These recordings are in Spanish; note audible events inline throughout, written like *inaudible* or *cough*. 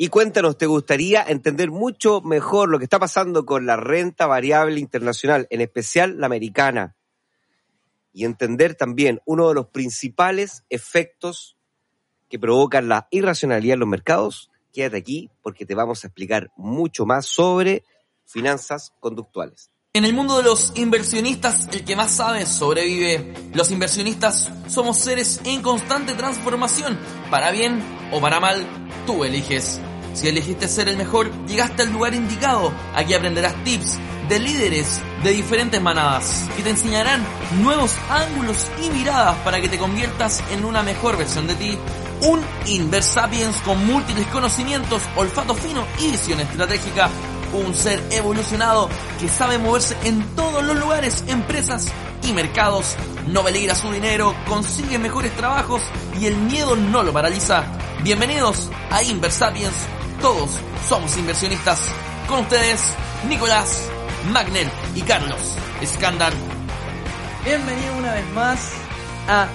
Y cuéntanos, ¿te gustaría entender mucho mejor lo que está pasando con la renta variable internacional, en especial la americana? Y entender también uno de los principales efectos que provocan la irracionalidad en los mercados. Quédate aquí porque te vamos a explicar mucho más sobre finanzas conductuales. En el mundo de los inversionistas, el que más sabe sobrevive. Los inversionistas somos seres en constante transformación. Para bien o para mal, tú eliges. Si elegiste ser el mejor, llegaste al lugar indicado. Aquí aprenderás tips de líderes de diferentes manadas que te enseñarán nuevos ángulos y miradas para que te conviertas en una mejor versión de ti. Un Inversapiens con múltiples conocimientos, olfato fino y visión estratégica. Un ser evolucionado que sabe moverse en todos los lugares, empresas y mercados. No peligra su dinero, consigue mejores trabajos y el miedo no lo paraliza. Bienvenidos a Inversapiens todos somos inversionistas. Con ustedes, Nicolás, Magner y Carlos Escándar. Bienvenido una vez más a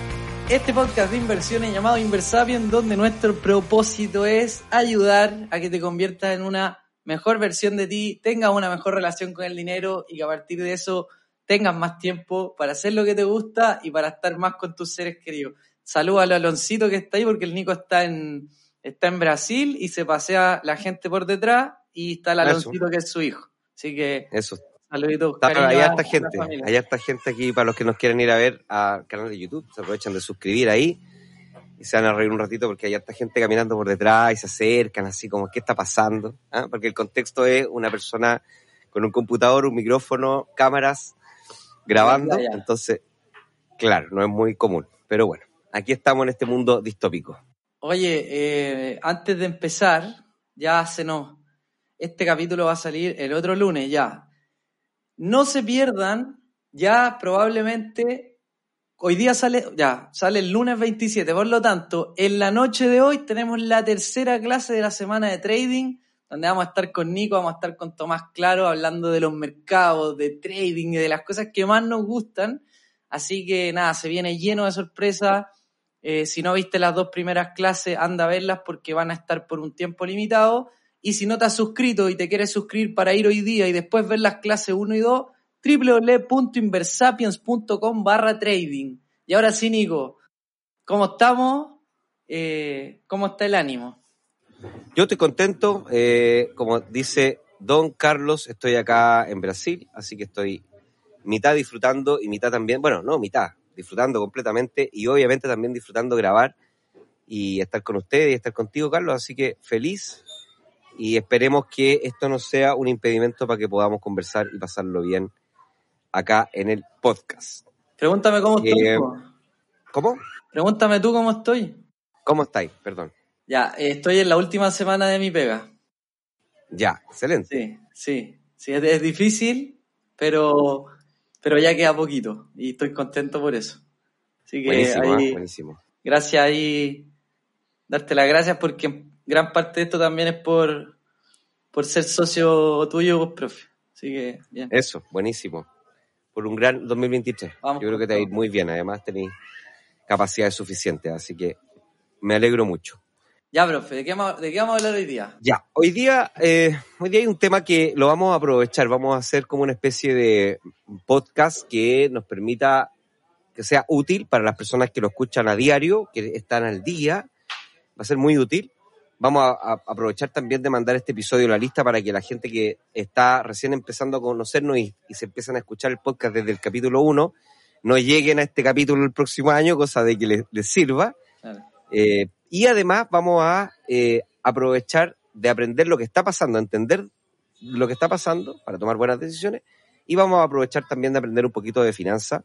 este podcast de inversiones llamado Inversapien, donde nuestro propósito es ayudar a que te conviertas en una mejor versión de ti, tengas una mejor relación con el dinero y que a partir de eso tengas más tiempo para hacer lo que te gusta y para estar más con tus seres queridos. Saludos a Aloncito que está ahí porque el Nico está en, está en Brasil y se pasea la gente por detrás y está el Aloncito que es su hijo. Así que Eso. saluditos. Está, cariño hay a harta la gente, hay harta gente aquí para los que nos quieren ir a ver al canal de YouTube, se aprovechan de suscribir ahí y se van a reír un ratito porque hay harta gente caminando por detrás y se acercan así como, ¿qué está pasando? ¿Ah? Porque el contexto es una persona con un computador, un micrófono, cámaras, grabando, entonces, claro, no es muy común, pero bueno, aquí estamos en este mundo distópico. Oye, eh, antes de empezar, ya se nos. Este capítulo va a salir el otro lunes ya. No se pierdan, ya probablemente. Hoy día sale, ya, sale el lunes 27. Por lo tanto, en la noche de hoy tenemos la tercera clase de la semana de trading, donde vamos a estar con Nico, vamos a estar con Tomás Claro, hablando de los mercados, de trading y de las cosas que más nos gustan. Así que nada, se viene lleno de sorpresas. Eh, si no viste las dos primeras clases, anda a verlas porque van a estar por un tiempo limitado. Y si no te has suscrito y te quieres suscribir para ir hoy día y después ver las clases 1 y 2, www.inversapiens.com barra trading. Y ahora sí, Nico, ¿cómo estamos? Eh, ¿Cómo está el ánimo? Yo estoy contento, eh, como dice Don Carlos, estoy acá en Brasil, así que estoy mitad disfrutando y mitad también, bueno, no, mitad, disfrutando completamente y obviamente también disfrutando grabar y estar con ustedes y estar contigo, Carlos, así que feliz y esperemos que esto no sea un impedimento para que podamos conversar y pasarlo bien acá en el podcast. Pregúntame cómo estoy. Eh. ¿Cómo? Pregúntame tú cómo estoy. ¿Cómo estáis? Perdón. Ya, eh, estoy en la última semana de mi pega. Ya, excelente. Sí, sí, sí, es, es difícil, pero, pero ya queda poquito y estoy contento por eso. Así que Buenísimo, ahí, ¿eh? buenísimo. gracias ahí, darte las gracias porque gran parte de esto también es por, por ser socio tuyo, vos, profe. Así que, bien. Eso, buenísimo. Por un gran 2023. Vamos Yo creo que te va a ir muy bien. Además, tenéis capacidades suficientes. Así que me alegro mucho. Ya, profe, ¿de qué, vamos, ¿de qué vamos a hablar hoy día? Ya, hoy día, eh, hoy día hay un tema que lo vamos a aprovechar. Vamos a hacer como una especie de podcast que nos permita que sea útil para las personas que lo escuchan a diario, que están al día. Va a ser muy útil. Vamos a, a aprovechar también de mandar este episodio a la lista para que la gente que está recién empezando a conocernos y, y se empiezan a escuchar el podcast desde el capítulo 1, no lleguen a este capítulo el próximo año, cosa de que les, les sirva. Dale. Eh, y además vamos a eh, aprovechar de aprender lo que está pasando, entender lo que está pasando para tomar buenas decisiones. Y vamos a aprovechar también de aprender un poquito de finanzas.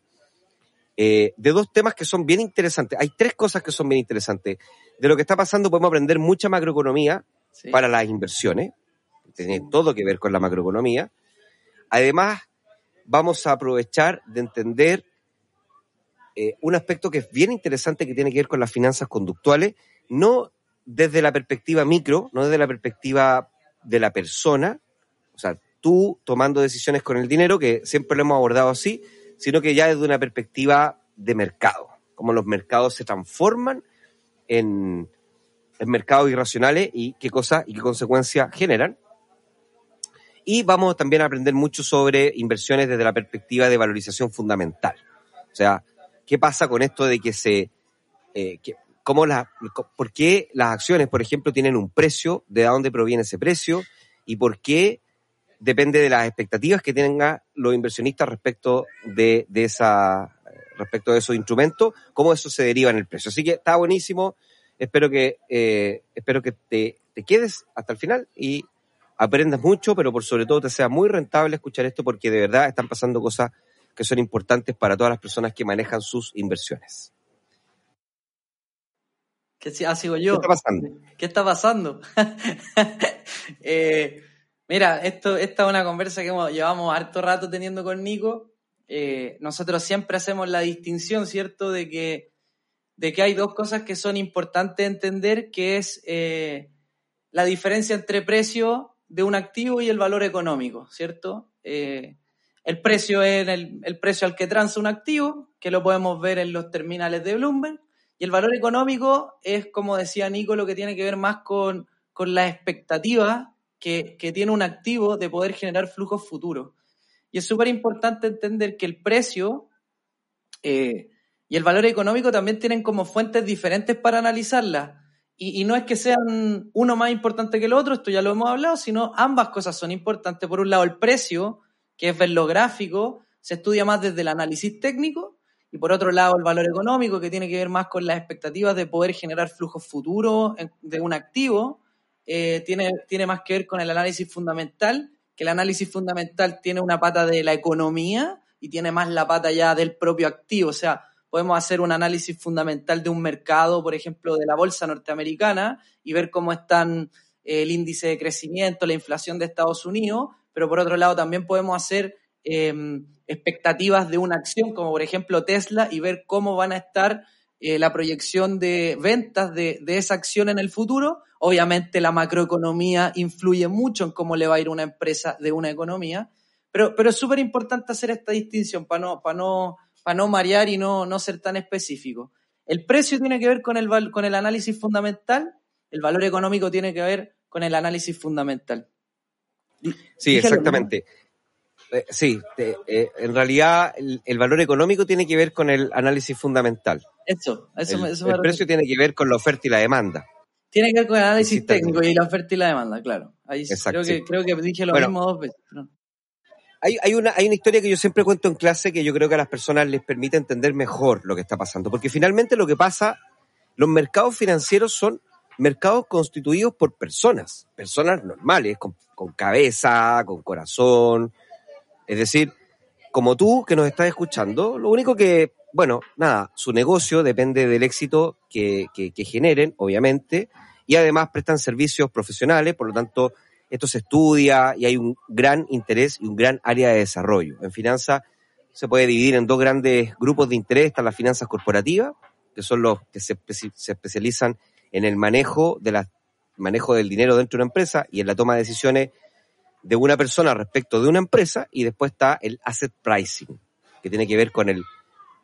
eh, de dos temas que son bien interesantes. Hay tres cosas que son bien interesantes. De lo que está pasando podemos aprender mucha macroeconomía, Sí. para las inversiones, tiene todo que ver con la macroeconomía. Además, vamos a aprovechar de entender eh, un aspecto que es bien interesante que tiene que ver con las finanzas conductuales, no desde la perspectiva micro, no desde la perspectiva de la persona, o sea, tú tomando decisiones con el dinero, que siempre lo hemos abordado así, sino que ya desde una perspectiva de mercado, cómo los mercados se transforman en, en mercados irracionales y qué cosas y qué consecuencias generan. Y vamos también a aprender mucho sobre inversiones desde la perspectiva de valorización fundamental. O sea, ¿qué pasa con esto de que se... eh, cómo la, ¿Por qué las acciones, por ejemplo, tienen un precio? ¿De dónde proviene ese precio? ¿Y por qué depende de las expectativas que tengan los inversionistas respecto de, de esa respecto de esos instrumentos, cómo eso se deriva en el precio. Así que está buenísimo. Espero que eh, espero que te, te quedes hasta el final y aprendas mucho, pero por sobre todo te sea muy rentable escuchar esto porque de verdad están pasando cosas que son importantes para todas las personas que manejan sus inversiones. ¿Qué ah, sigo ¿Qué yo? está pasando? ¿Qué está pasando? *laughs* Eh, mira, esto, esta es una conversa que hemos- llevamos harto rato teniendo con Nico. Eh, nosotros siempre hacemos la distinción, ¿cierto?, de que, de que hay dos cosas que son importantes entender, que es eh, la diferencia entre precio de un activo y el valor económico, ¿cierto? Eh, el precio es el, el precio al que transa un activo, que lo podemos ver en los terminales de Bloomberg, y el valor económico es, como decía Nico, lo que tiene que ver más con, con las expectativas que, que tiene un activo de poder generar flujos futuros. Y es súper importante entender que el precio eh, y el valor económico también tienen como fuentes diferentes para analizarlas. Y, y no es que sean uno más importante que el otro, esto ya lo hemos hablado, sino ambas cosas son importantes. Por un lado, el precio, que es ver lo gráfico, se estudia más desde el análisis técnico, y por otro lado, el valor económico, que tiene que ver más con las expectativas de poder generar flujos futuros de un activo, eh, tiene, tiene más que ver con el análisis fundamental, que el análisis fundamental tiene una pata de la economía y tiene más la pata ya del propio activo. O sea, podemos hacer un análisis fundamental de un mercado, por ejemplo, de la bolsa norteamericana y ver cómo están eh, el índice de crecimiento, la inflación de Estados Unidos, pero por otro lado también podemos hacer eh, expectativas de una acción, como por ejemplo Tesla, y ver cómo van a estar eh, la proyección de ventas de, esa acción en el futuro. Obviamente la macroeconomía influye mucho en cómo le va a ir una empresa de una economía, pero, es súper importante hacer esta distinción para no, marear y no, ser tan específico. El precio tiene que ver con el análisis fundamental, el valor económico tiene que ver con el análisis fundamental. Sí, exactamente. Eh, sí, te- eh, en realidad el, el valor económico tiene que ver con el análisis fundamental. Eso, eso, el me- eso el me precio tiene que ver con la oferta y la demanda. Tiene que ver con el análisis Sí, técnico y la oferta y la demanda, claro. Ahí Exacto, creo, que, sí. creo que dije lo Bueno. mismo dos veces. Hay, hay, una, hay una historia que yo siempre cuento en clase que yo creo que a las personas les permite entender mejor lo que está pasando. Porque finalmente lo que pasa, los mercados financieros son mercados constituidos por personas, personas normales, con, cabeza, con corazón. Es decir, como tú que nos estás escuchando, lo único que, bueno, nada, su negocio depende del éxito que, que, que generen, obviamente, y además prestan servicios profesionales, por lo tanto, esto se estudia y hay un gran interés y un gran área de desarrollo. En finanzas se puede dividir en dos grandes grupos de interés. Están las finanzas corporativas, que son los que se, se especializan en el manejo, de la, manejo del dinero dentro de una empresa y en la toma de decisiones de una persona respecto de una empresa. Y después está el asset pricing, que tiene que ver con el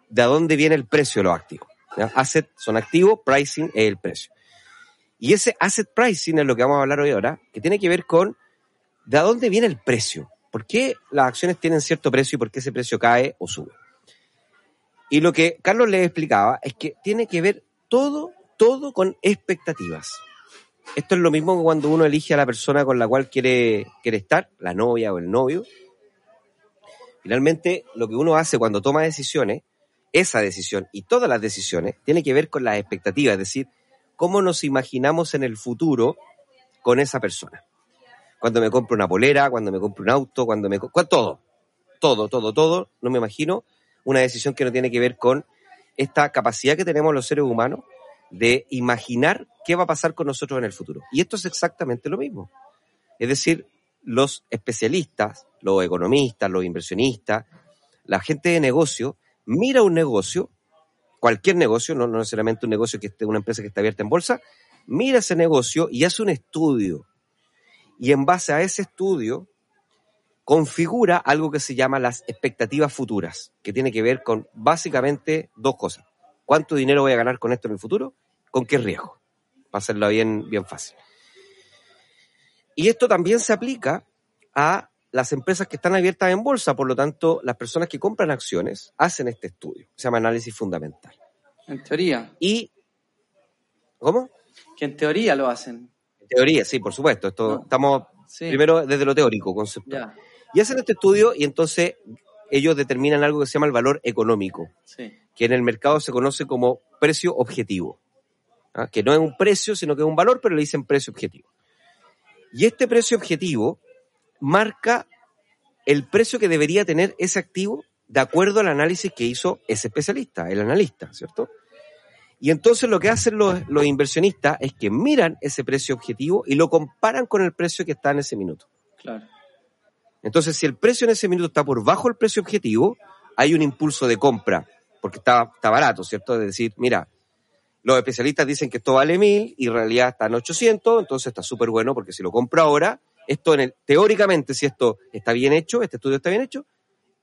de dónde viene el precio de los activos. ¿ya? Asset son activos, pricing es el precio. Y ese asset pricing es lo que vamos a hablar hoy ahora, que tiene que ver con de dónde viene el precio. ¿Por qué las acciones tienen cierto precio y por qué ese precio cae o sube? Y lo que Carlos les explicaba es que tiene que ver todo, todo con expectativas. Esto es lo mismo que cuando uno elige a la persona con la cual quiere, quiere estar, la novia o el novio. Finalmente, lo que uno hace cuando toma decisiones, esa decisión y todas las decisiones, tiene que ver con las expectativas, es decir, cómo nos imaginamos en el futuro con esa persona. Cuando me compro una polera, cuando me compro un auto, cuando me... Todo, todo, todo, todo, no me imagino una decisión que no tiene que ver con esta capacidad que tenemos los seres humanos de imaginar qué va a pasar con nosotros en el futuro. Y esto es exactamente lo mismo. Es decir, los especialistas, los economistas, los inversionistas, la gente de negocio, mira un negocio, cualquier negocio, no, necesariamente un negocio que esté, una empresa que está abierta en bolsa, mira ese negocio y hace un estudio. Y en base a ese estudio, configura algo que se llama las expectativas futuras, que tiene que ver con básicamente dos cosas. ¿Cuánto dinero voy a ganar con esto en el futuro? ¿Con qué riesgo? Para hacerlo bien, bien fácil. Y esto también se aplica a las empresas que están abiertas en bolsa, por lo tanto, las personas que compran acciones hacen este estudio, se llama análisis fundamental. En teoría. Y, ¿cómo? Que en teoría lo hacen. En teoría, sí, por supuesto. Esto, Estamos primero desde lo teórico, conceptual. Y hacen este estudio y entonces ellos determinan algo que se llama el valor económico, que en el mercado se conoce como precio objetivo, ¿ah? que no es un precio, sino que es un valor, pero le dicen precio objetivo. Y este precio objetivo marca el precio que debería tener ese activo de acuerdo al análisis que hizo ese especialista, el analista, ¿cierto? Y entonces lo que hacen los, los, inversionistas es que miran ese precio objetivo y lo comparan con el precio que está en ese minuto. Claro. Entonces, si el precio en ese minuto está por bajo el precio objetivo, hay un impulso de compra, porque está, está barato, ¿cierto? Es decir, mira, los especialistas dicen que esto vale mil y en realidad está en 800, entonces está súper bueno porque si lo compro ahora, esto en el, teóricamente, si esto está bien hecho, este estudio está bien hecho,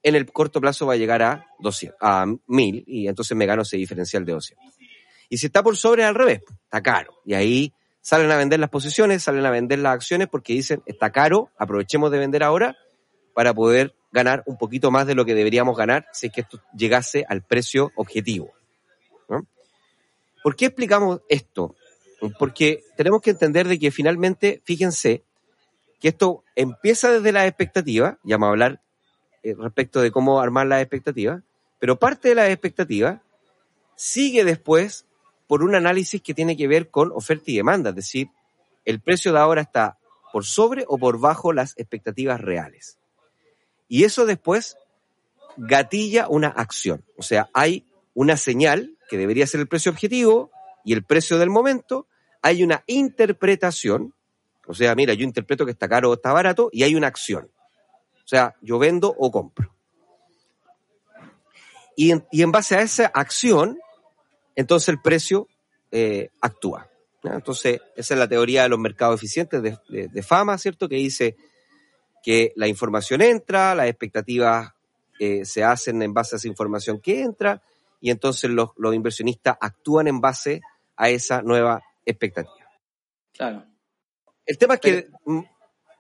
en el corto plazo va a llegar a 200, a 1000 y entonces me gano ese diferencial de 200. Y si está por sobre, al revés, está caro. Y ahí salen a vender las posiciones, salen a vender las acciones porque dicen, está caro, aprovechemos de vender ahora para poder ganar un poquito más de lo que deberíamos ganar si es que esto llegase al precio objetivo. ¿Por qué explicamos esto? Porque tenemos que entender de que finalmente, fíjense, que esto empieza desde la expectativa, ya vamos a hablar eh, respecto de cómo armar las expectativas, pero parte de la expectativa sigue después por un análisis que tiene que ver con oferta y demanda, es decir, el precio de ahora está por sobre o por bajo las expectativas reales. Y eso después gatilla una acción. O sea, hay una señal que debería ser el precio objetivo y el precio del momento. Hay una interpretación. O sea, mira, yo interpreto que está caro o está barato y hay una acción. O sea, yo vendo o compro. Y en, base a esa acción, entonces el precio eh, actúa. Entonces, esa es la teoría de los mercados eficientes de, de fama, ¿cierto? Que dice, que la información entra, las expectativas eh, se hacen en base a esa información que entra y entonces los, inversionistas actúan en base a esa nueva expectativa. Claro. El tema es que... Mm,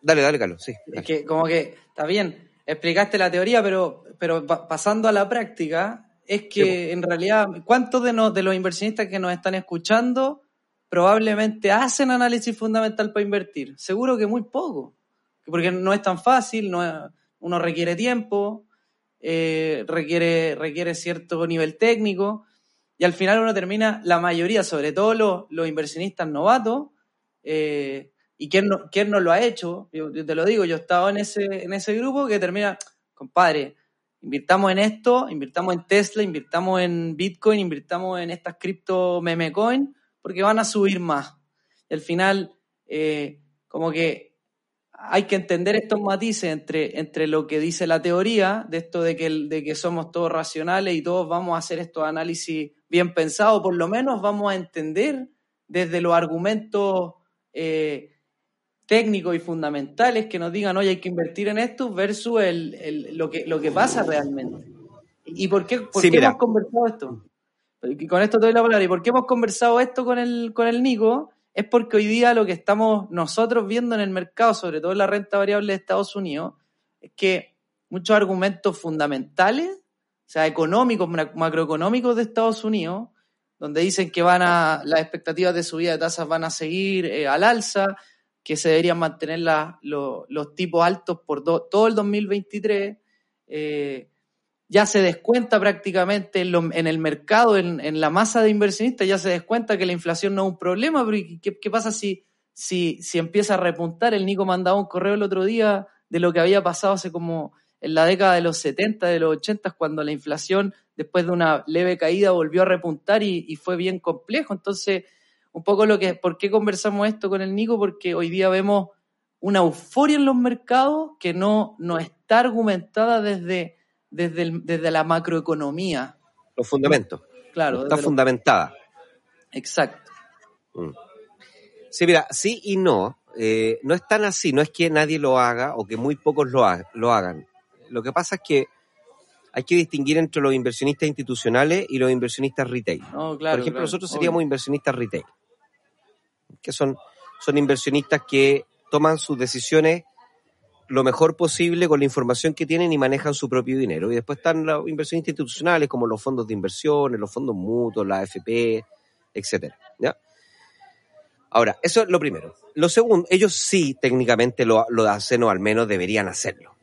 dale, dale, Carlos, sí. Es que como que, está bien, explicaste la teoría, pero, pero pasando a la práctica, es que en realidad, ¿cuántos de, de los inversionistas que nos están escuchando probablemente hacen análisis fundamental para invertir? Seguro que muy poco porque no es tan fácil, no uno requiere tiempo, eh, requiere, requiere cierto nivel técnico, y al final uno termina, la mayoría, sobre todo los, los inversionistas novatos, eh, y quién no, quién no lo ha hecho, yo, te lo digo, yo he estado en ese, en ese grupo que termina, compadre, invirtamos en esto, invirtamos en Tesla, invirtamos en Bitcoin, invirtamos en estas cripto meme coin, porque van a subir más. Y al final, eh, como que hay que entender estos matices entre, entre lo que dice la teoría, de esto de que, de que somos todos racionales y todos vamos a hacer estos análisis bien pensados, por lo menos vamos a entender desde los argumentos eh, técnicos y fundamentales que nos digan, oye, hay que invertir en esto versus el, lo, que, lo que pasa realmente. ¿Y por qué, por qué hemos conversado esto? con esto te doy la palabra. ¿Y por qué hemos conversado esto con el, con el Nico? Es porque hoy día lo que estamos nosotros viendo en el mercado, sobre todo en la renta variable de Estados Unidos, es que muchos argumentos fundamentales, o sea, económicos, macroeconómicos de Estados Unidos, donde dicen que van a, las expectativas de subida de tasas van a seguir eh, al alza, que se deberían mantener los tipos altos por todo el 2023, eh, ya se descuenta prácticamente en, el mercado, en, la masa de inversionistas, ya se descuenta que la inflación no es un problema, pero ¿qué, pasa si, si, empieza a repuntar? El Nico mandaba un correo el otro día de lo que había pasado hace como en la década de los 70, de los 80, cuando la inflación, después de una leve caída, volvió a repuntar y, y fue bien complejo. Entonces, un poco lo que, ¿por qué conversamos esto con el Nico? Porque hoy día vemos una euforia en los mercados que no, no está argumentada desde, desde, el- desde la macroeconomía. Los fundamentos. Claro, No está lo- fundamentada. exacto. Mm. Sí, mira, sí y no. Eh, no es tan así, no es que nadie lo haga o que muy pocos lo, ha- lo hagan. Lo que pasa es que hay que distinguir entre los inversionistas institucionales y los inversionistas retail. Claro, Por ejemplo, claro, nosotros obvio. seríamos inversionistas retail, que son, son inversionistas que toman sus decisiones lo mejor posible con la información que tienen y manejan su propio dinero. Y después están los inversionistas institucionales como los fondos de inversión, los fondos mutuos, la AFP, etcétera. ¿ya? Ahora, eso es lo primero. Lo segundo, ellos sí técnicamente lo, lo hacen o al menos deberían hacerlo.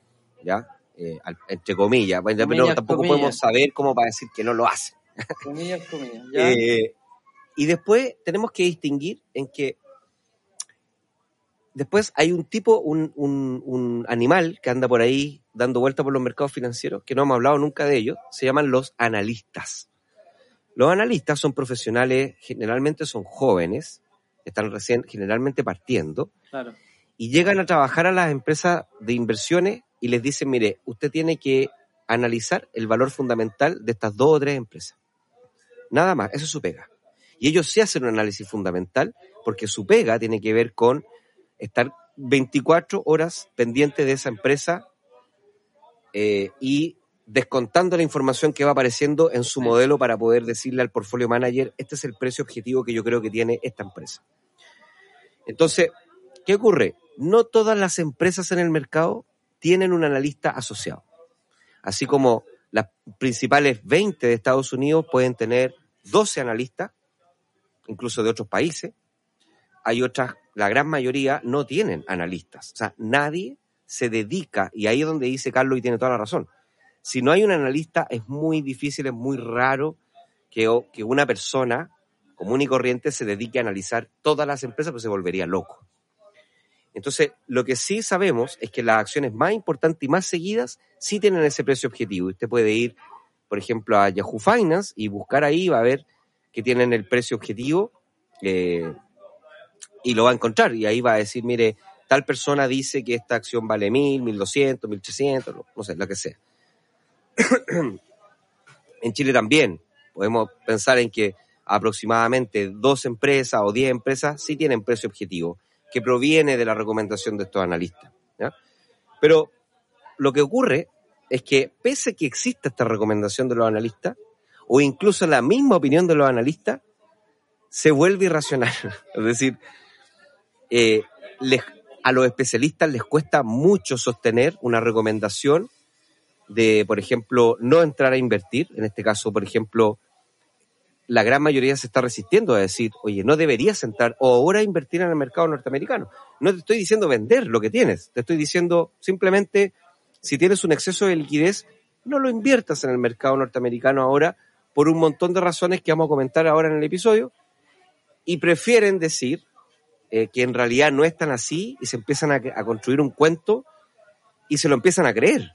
¿Ya? Eh, entre comillas. Pero Comillas, tampoco comillas. podemos saber cómo para decir que no lo hacen. Comillas, comillas. *laughs* ¿ya? Eh, y después tenemos que distinguir en que después hay un tipo, un, un- un animal que anda por ahí dando vueltas por los mercados financieros, que no hemos hablado nunca de ellos, se llaman los analistas. Los analistas son profesionales, generalmente son jóvenes, están recién generalmente partiendo, Claro. y llegan a trabajar a las empresas de inversiones y les dicen, mire, usted tiene que analizar el valor fundamental de estas dos o tres empresas. Nada más, eso es su pega. Y ellos sí hacen un análisis fundamental porque su pega tiene que ver con estar 24 horas pendiente de esa empresa eh, y descontando la información que va apareciendo en su modelo para poder decirle al portfolio manager, este es el precio objetivo que yo creo que tiene esta empresa. Entonces, ¿qué ocurre? No todas las empresas en el mercado tienen un analista asociado. Así como las principales 20 de Estados Unidos pueden tener 12 analistas, incluso de otros países. Hay otras, la gran mayoría no tienen analistas. O sea, nadie se dedica, y ahí es donde dice Carlos y tiene toda la razón. Si no hay un analista, es muy difícil, es muy raro que, que una persona común y corriente se dedique a analizar todas las empresas, pues se volvería loco. Entonces, lo que sí sabemos es que las acciones más importantes y más seguidas sí tienen ese precio objetivo. Usted puede ir, por ejemplo, a Yahoo Finance y buscar ahí, va a ver que tienen el precio objetivo eh, y lo va a encontrar. Y ahí va a decir, mire, tal persona dice que esta acción vale mil, mil doscientos, mil trescientos, no, sé, lo que sea. *clears throat* en Chile también podemos pensar en que aproximadamente dos empresas o diez empresas sí tienen precio objetivo, que proviene de la recomendación de estos analistas. Pero lo que ocurre es que pese a que exista esta recomendación de los analistas, o incluso la misma opinión de los analistas, se vuelve irracional. *laughs* Es decir, eh, a los especialistas les cuesta mucho sostener una recomendación de, por ejemplo, no entrar a invertir. En este caso, por ejemplo, la gran mayoría se está resistiendo a decir, oye, no deberías entrar o ahora invertir en el mercado norteamericano. No te estoy diciendo vender lo que tienes, te estoy diciendo simplemente, si tienes un exceso de liquidez, no lo inviertas en el mercado norteamericano ahora por un montón de razones que vamos a comentar ahora en el episodio. Y prefieren decir eh, que en realidad no es tan así y se empiezan a, a construir un cuento y se lo empiezan a creer.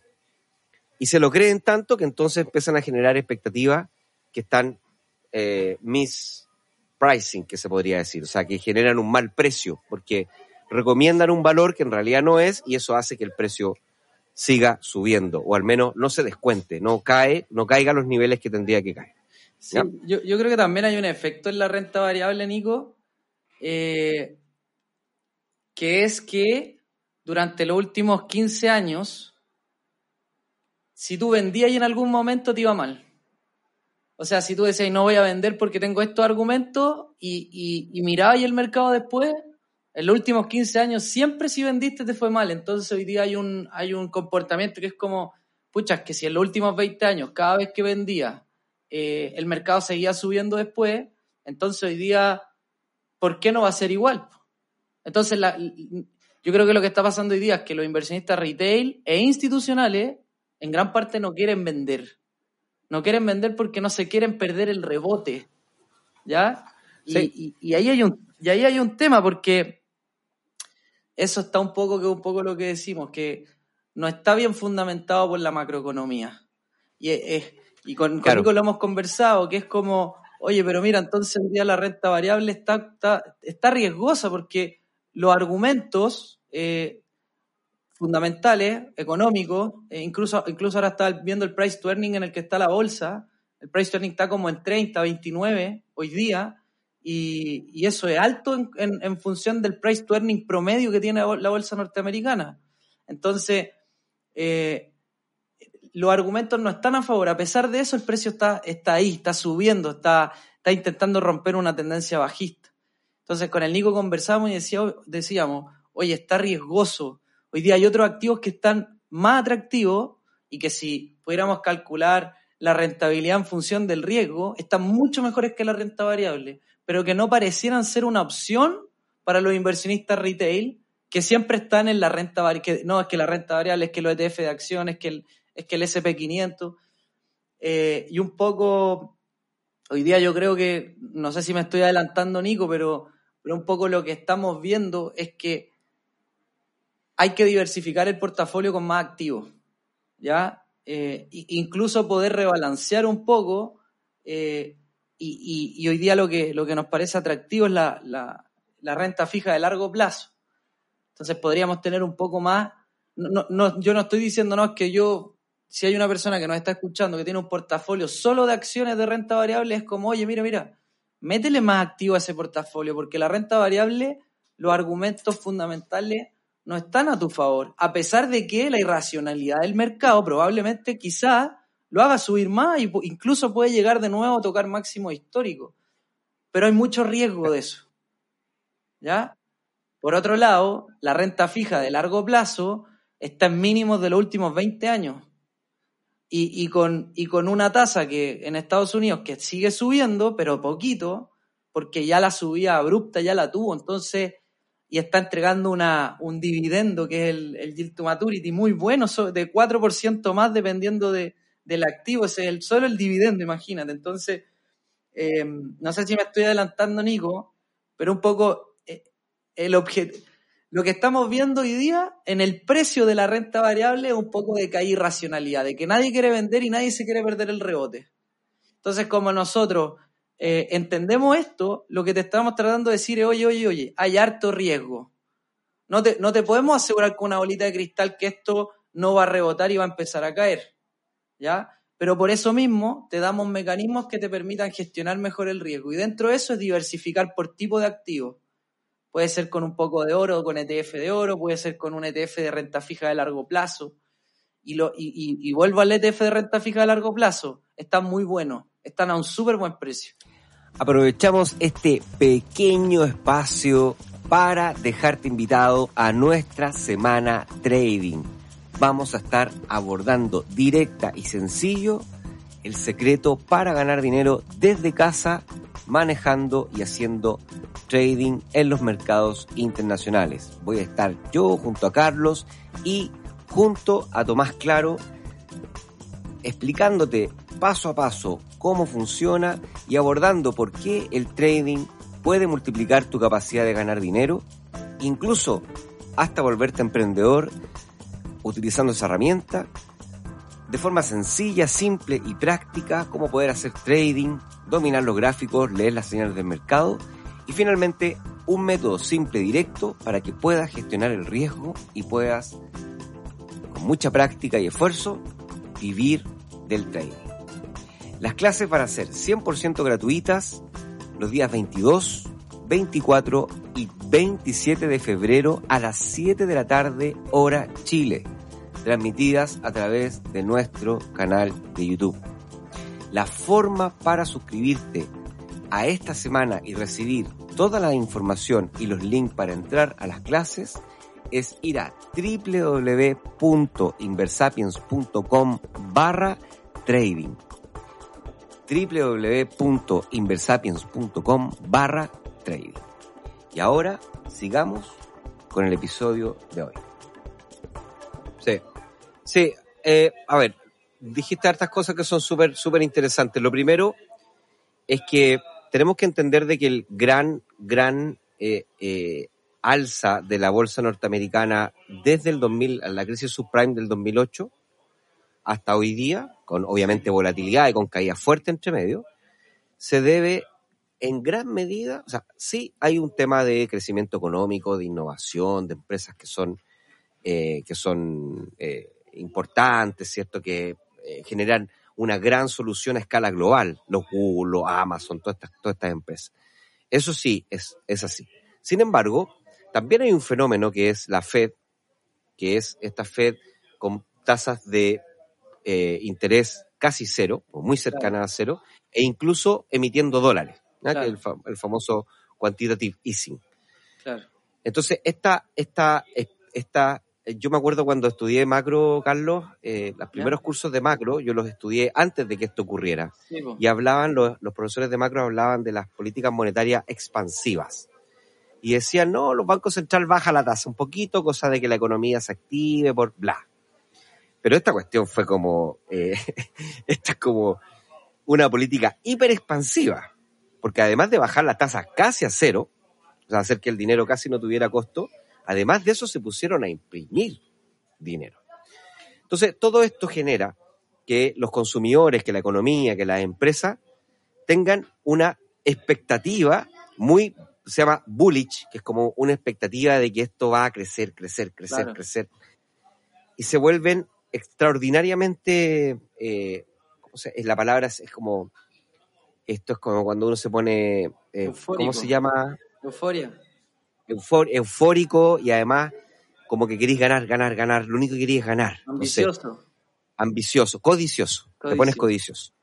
Y se lo creen tanto que entonces empiezan a generar expectativas que están eh, mispricing, que se podría decir, o sea, que generan un mal precio, porque recomiendan un valor que en realidad no es y eso hace que el precio siga subiendo, o al menos no se descuente, no cae, no caiga a los niveles que tendría que caer. Sí, yo, yo creo que también hay un efecto en la renta variable, Nico, eh, que es que durante los últimos 15 años, si tú vendías y en algún momento te iba mal. O sea, si tú decías, no voy a vender porque tengo estos argumentos y, y, mirabas el mercado después, en los últimos 15 años siempre si vendiste te fue mal. Entonces hoy día hay un, hay un comportamiento que es como, pucha, es que si en los últimos 20 años cada vez que vendía eh, el mercado seguía subiendo después, entonces hoy día, ¿por qué no va a ser igual? Entonces, la- yo creo que lo que está pasando hoy día es que los inversionistas retail e institucionales en gran parte no quieren vender. No quieren vender porque no se quieren perder el rebote. ¿Ya? Y, Sí. y- y ahí hay un, y ahí hay un tema porque eso está un poco que un poco lo que decimos, que no está bien fundamentado por la macroeconomía. Y, es, y con, Claro. Lo hemos conversado, que es como, oye, pero mira, entonces hoy día la renta variable está, está, está riesgosa porque los argumentos eh, fundamentales, económicos, eh, incluso, incluso ahora está viendo el price to earning en el que está la bolsa, el price to earning está como en 30, 29 hoy día, y, y eso es alto en, en- en función del price to earning promedio que tiene la bolsa norteamericana. Entonces, eh, los argumentos no están a favor. A pesar de eso, el precio está, está ahí, está subiendo, está, está intentando romper una tendencia bajista. Entonces, con el Nico conversamos y decía- decíamos, oye, está riesgoso. Hoy día hay otros activos que están más atractivos y que si pudiéramos calcular la rentabilidad en función del riesgo, están mucho mejores que la renta variable, pero que no parecieran ser una opción para los inversionistas retail que siempre están en la renta variable. No, es que la renta variable, es que los ETF de acciones, es que el, es que el SP500. eh, y un poco, hoy día yo creo que, no sé si me estoy adelantando, Nico, pero, pero un poco lo que estamos viendo es que hay que diversificar el portafolio con más activos, ¿ya? Eh, incluso poder rebalancear un poco eh, y, hoy día lo que, lo que nos parece atractivo es la, la- renta fija de largo plazo. Entonces podríamos tener un poco más. No- no- yo no estoy diciendo no, es que yo, si hay una persona que nos está escuchando que tiene un portafolio solo de acciones de renta variable, es como, oye, mira, mira, métele más activo a ese portafolio, porque la renta variable, los argumentos fundamentales no están a tu favor, a pesar de que la irracionalidad del mercado probablemente quizás lo haga subir más pu- incluso puede llegar de nuevo a tocar máximo histórico. Pero hay mucho riesgo de eso. ¿Ya? Por otro lado, la renta fija de largo plazo está en mínimos de los últimos 20 años. Y, y con, y con una tasa que en Estados Unidos que sigue subiendo, pero poquito, porque ya la subida abrupta ya la tuvo, entonces, y está entregando una, un dividendo que es el, el yield to maturity muy bueno, de 4% más dependiendo de, del activo, ese es el, solo el dividendo, imagínate. Entonces, eh, no sé si me estoy adelantando, Nico, pero un poco eh, el objeto. Lo que estamos viendo hoy día en el precio de la renta variable es un poco de caer irracionalidad, de que nadie quiere vender y nadie se quiere perder el rebote. Entonces, como nosotros eh, entendemos esto, lo que te estamos tratando de decir es, oye, oye, oye, hay harto riesgo. No te, no te podemos asegurar con una bolita de cristal que esto no va a rebotar y va a empezar a caer. ¿Ya? Pero por eso mismo te damos mecanismos que te permitan gestionar mejor el riesgo. Y dentro de eso es diversificar por tipo de activo. Puede ser con un poco de oro, con ETF de oro, puede ser con un ETF de renta fija de largo plazo. Y, lo, y, y, vuelvo al ETF de renta fija de largo plazo. Están muy buenos, están a un súper buen precio. Aprovechamos este pequeño espacio para dejarte invitado a nuestra semana trading. Vamos a estar abordando directa y sencillo el secreto para ganar dinero desde casa, manejando y haciendo trading en los mercados internacionales. Voy a estar yo junto a Carlos y junto a Tomás Claro explicándote paso a paso cómo funciona y abordando por qué el trading puede multiplicar tu capacidad de ganar dinero, incluso hasta volverte emprendedor utilizando esa herramienta de forma sencilla, simple y práctica, cómo poder hacer trading, dominar los gráficos, leer las señales del mercado y finalmente un método simple y directo para que puedas gestionar el riesgo y puedas, con mucha práctica y esfuerzo, vivir del trading. Las clases van a ser 100% gratuitas los días 22, 24 y 27 de febrero a las 7 de la tarde hora Chile, transmitidas a través de nuestro canal de YouTube. La forma para suscribirte a esta semana y recibir toda la información y los links para entrar a las clases es ir a www.inversapiens.com barra trading. www.inversapiens.com barra trading. Y ahora sigamos con el episodio de hoy sí eh, a ver dijiste hartas cosas que son súper súper interesantes. Lo primero es que tenemos que entender de que el gran gran eh, eh, alza de la bolsa norteamericana desde el 2000, la crisis subprime del 2008 hasta hoy día, con obviamente volatilidad y con caída fuerte entre medio, se debe en gran medida, o sea, sí hay un tema de crecimiento económico, de innovación, de empresas que son, eh, que son eh, importantes, ¿cierto? Que eh, generan una gran solución a escala global, los Google, los Amazon, todas estas, todas estas empresas. Eso sí, es, es así. Sin embargo, también hay un fenómeno que es la Fed, que es esta Fed con tasas de eh, interés casi cero, o muy cercana a cero, e incluso emitiendo dólares, que el, el, famoso quantitative easing. Claro. Entonces, esta, esta, esta, yo me acuerdo cuando estudié macro, Carlos, eh, los primeros cursos de macro, yo los estudié antes de que esto ocurriera. Sí. Y hablaban, los, los profesores de macro hablaban de las políticas monetarias expansivas. Y decían, no, los bancos centrales bajan la tasa un poquito, cosa de que la economía se active, por bla. Pero esta cuestión fue como, eh, *laughs* esta es como una política hiper expansiva, porque además de bajar la tasa casi a cero, o sea, hacer que el dinero casi no tuviera costo, además de eso se pusieron a imprimir dinero. Entonces, todo esto genera que los consumidores, que la economía, que las empresas tengan una expectativa muy, se llama bullish, que es como una expectativa de que esto va a crecer, crecer, crecer, Claro. crecer. Y se vuelven extraordinariamente, eh, ¿cómo se- es la palabra es, es como, esto es como cuando uno se pone, eh, ¿cómo se llama? Euforia. Eufórico y además como que queréis ganar, ganar, ganar. Lo único que queréis es ganar. No sé, Ambicioso. ambicioso, codicioso. Te pones codicioso.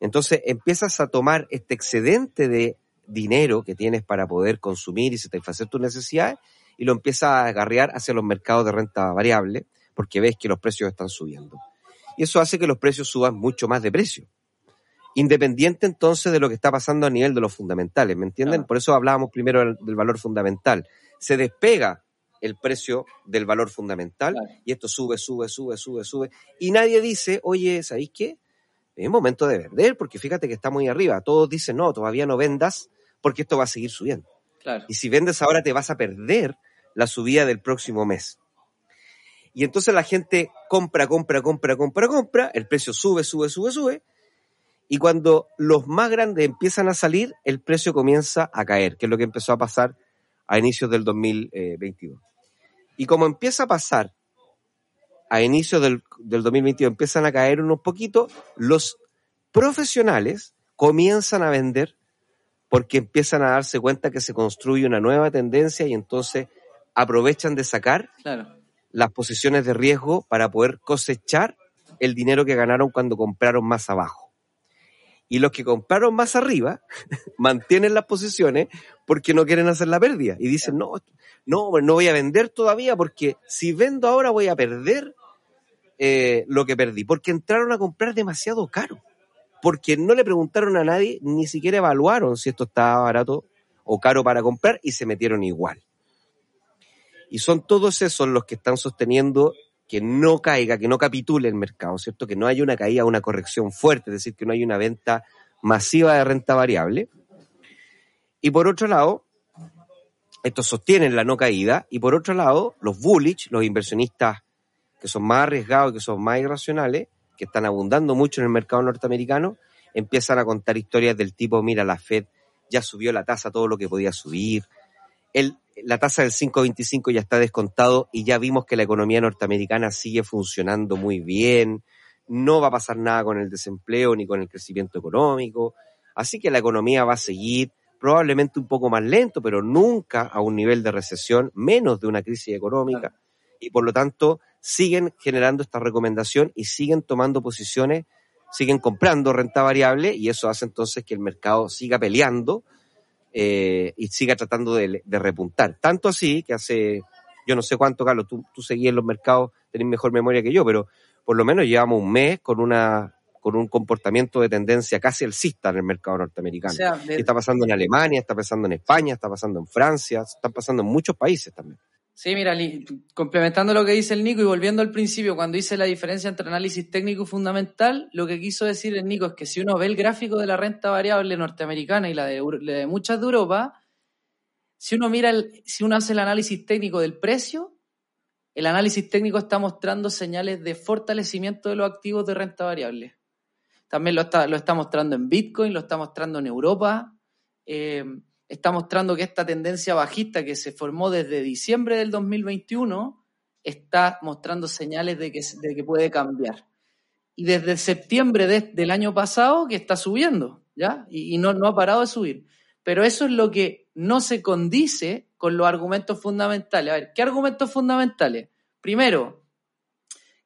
Entonces empiezas a tomar este excedente de dinero que tienes para poder consumir y satisfacer tus necesidades y lo empiezas a agarrear hacia los mercados de renta variable porque ves que los precios están subiendo. Y eso hace que los precios suban mucho más de precio. Independiente entonces de lo que está pasando a nivel de los fundamentales, ¿me entienden? Claro. Por eso hablábamos primero del, del valor fundamental. Se despega el precio del valor fundamental Claro. y esto sube, sube, sube, sube, sube. Y nadie dice, oye, ¿sabéis qué? Es momento de vender porque fíjate que está muy arriba. Todos dicen, no, todavía no vendas porque esto va a seguir subiendo. Claro. Y si vendes ahora te vas a perder la subida del próximo mes. Y entonces la gente compra, compra, compra, compra, compra, el precio sube, sube, sube, sube. Y cuando los más grandes empiezan a salir, el precio comienza a caer, que es lo que empezó a pasar a inicios del 2022. Y como empieza a pasar a inicios del, del 2022, empiezan a caer unos poquitos, los profesionales comienzan a vender porque empiezan a darse cuenta que se construye una nueva tendencia y entonces aprovechan de sacar Claro. las posiciones de riesgo para poder cosechar el dinero que ganaron cuando compraron más abajo. Y los que compraron más arriba *laughs* mantienen las posiciones porque no quieren hacer la pérdida. Y dicen, no, no, no voy a vender todavía porque si vendo ahora voy a perder eh, lo que perdí. Porque entraron a comprar demasiado caro. Porque no le preguntaron a nadie, ni siquiera evaluaron si esto estaba barato o caro para comprar y se metieron igual. Y son todos esos los que están sosteniendo que no caiga, que no capitule el mercado, ¿cierto? Que no haya una caída, una corrección fuerte, es decir, que no haya una venta masiva de renta variable. Y por otro lado, estos sostienen la no caída, y por otro lado, los bullish, los inversionistas que son más arriesgados, que son más irracionales, que están abundando mucho en el mercado norteamericano, empiezan a contar historias del tipo, mira, la Fed ya subió la tasa todo lo que podía subir, el, la tasa del 5.25 ya está descontado y ya vimos que la economía norteamericana sigue funcionando muy bien, no va a pasar nada con el desempleo ni con el crecimiento económico, así que la economía va a seguir probablemente un poco más lento, pero nunca a un nivel de recesión, menos de una crisis económica, y por lo tanto siguen generando esta recomendación y siguen tomando posiciones, siguen comprando renta variable y eso hace entonces que el mercado siga peleando eh, y siga tratando de, de, repuntar. Tanto así que hace, yo no sé cuánto, Carlos, tú, tú seguías en los mercados, tenés mejor memoria que yo, pero por lo menos llevamos un mes con una con un comportamiento de tendencia casi alcista en el mercado norteamericano. O sea, de- Y está pasando en Alemania, está pasando en España, está pasando en Francia, está pasando en muchos países también. Sí, mira, complementando lo que dice el Nico y volviendo al principio, cuando dice la diferencia entre análisis técnico y fundamental, lo que quiso decir el Nico es que si uno ve el gráfico de la renta variable norteamericana y la de, de muchas de Europa, si uno mira, el, si uno hace el análisis técnico del precio, el análisis técnico está mostrando señales de fortalecimiento de los activos de renta variable. También lo está, lo está mostrando en Bitcoin, lo está mostrando en Europa. Eh, está mostrando que esta tendencia bajista que se formó desde diciembre del 2021 está mostrando señales de que, de que puede cambiar. Y desde septiembre del año pasado que está subiendo, ¿ya? Y, no, no ha parado de subir. Pero eso es lo que no se condice con los argumentos fundamentales. A ver, ¿qué argumentos fundamentales? Primero,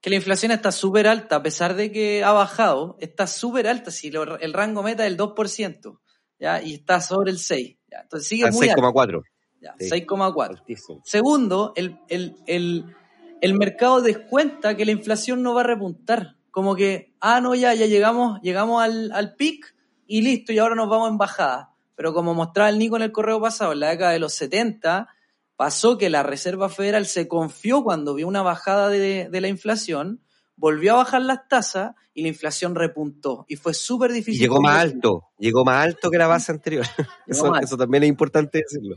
que la inflación está súper alta, a pesar de que ha bajado, está súper alta, si el rango meta es el 2%, ¿ya? Y está sobre el 6%. ¿Ya? Entonces sigue muy 6,4. 6,4. Segundo, el, el, el, el mercado descuenta que la inflación no va a repuntar. Como que, ah, no, ya, ya llegamos, llegamos al, al pic y listo, y ahora nos vamos en bajada. Pero como mostraba el Nico en el correo pasado, en la década de los 70, pasó que la Reserva Federal se confió cuando vio una bajada de, de la inflación, volvió a bajar las tasas y la inflación repuntó. Y fue súper difícil. Y llegó más alto, llegó más alto que la base anterior. *laughs* Eso, eso, también es importante decirlo.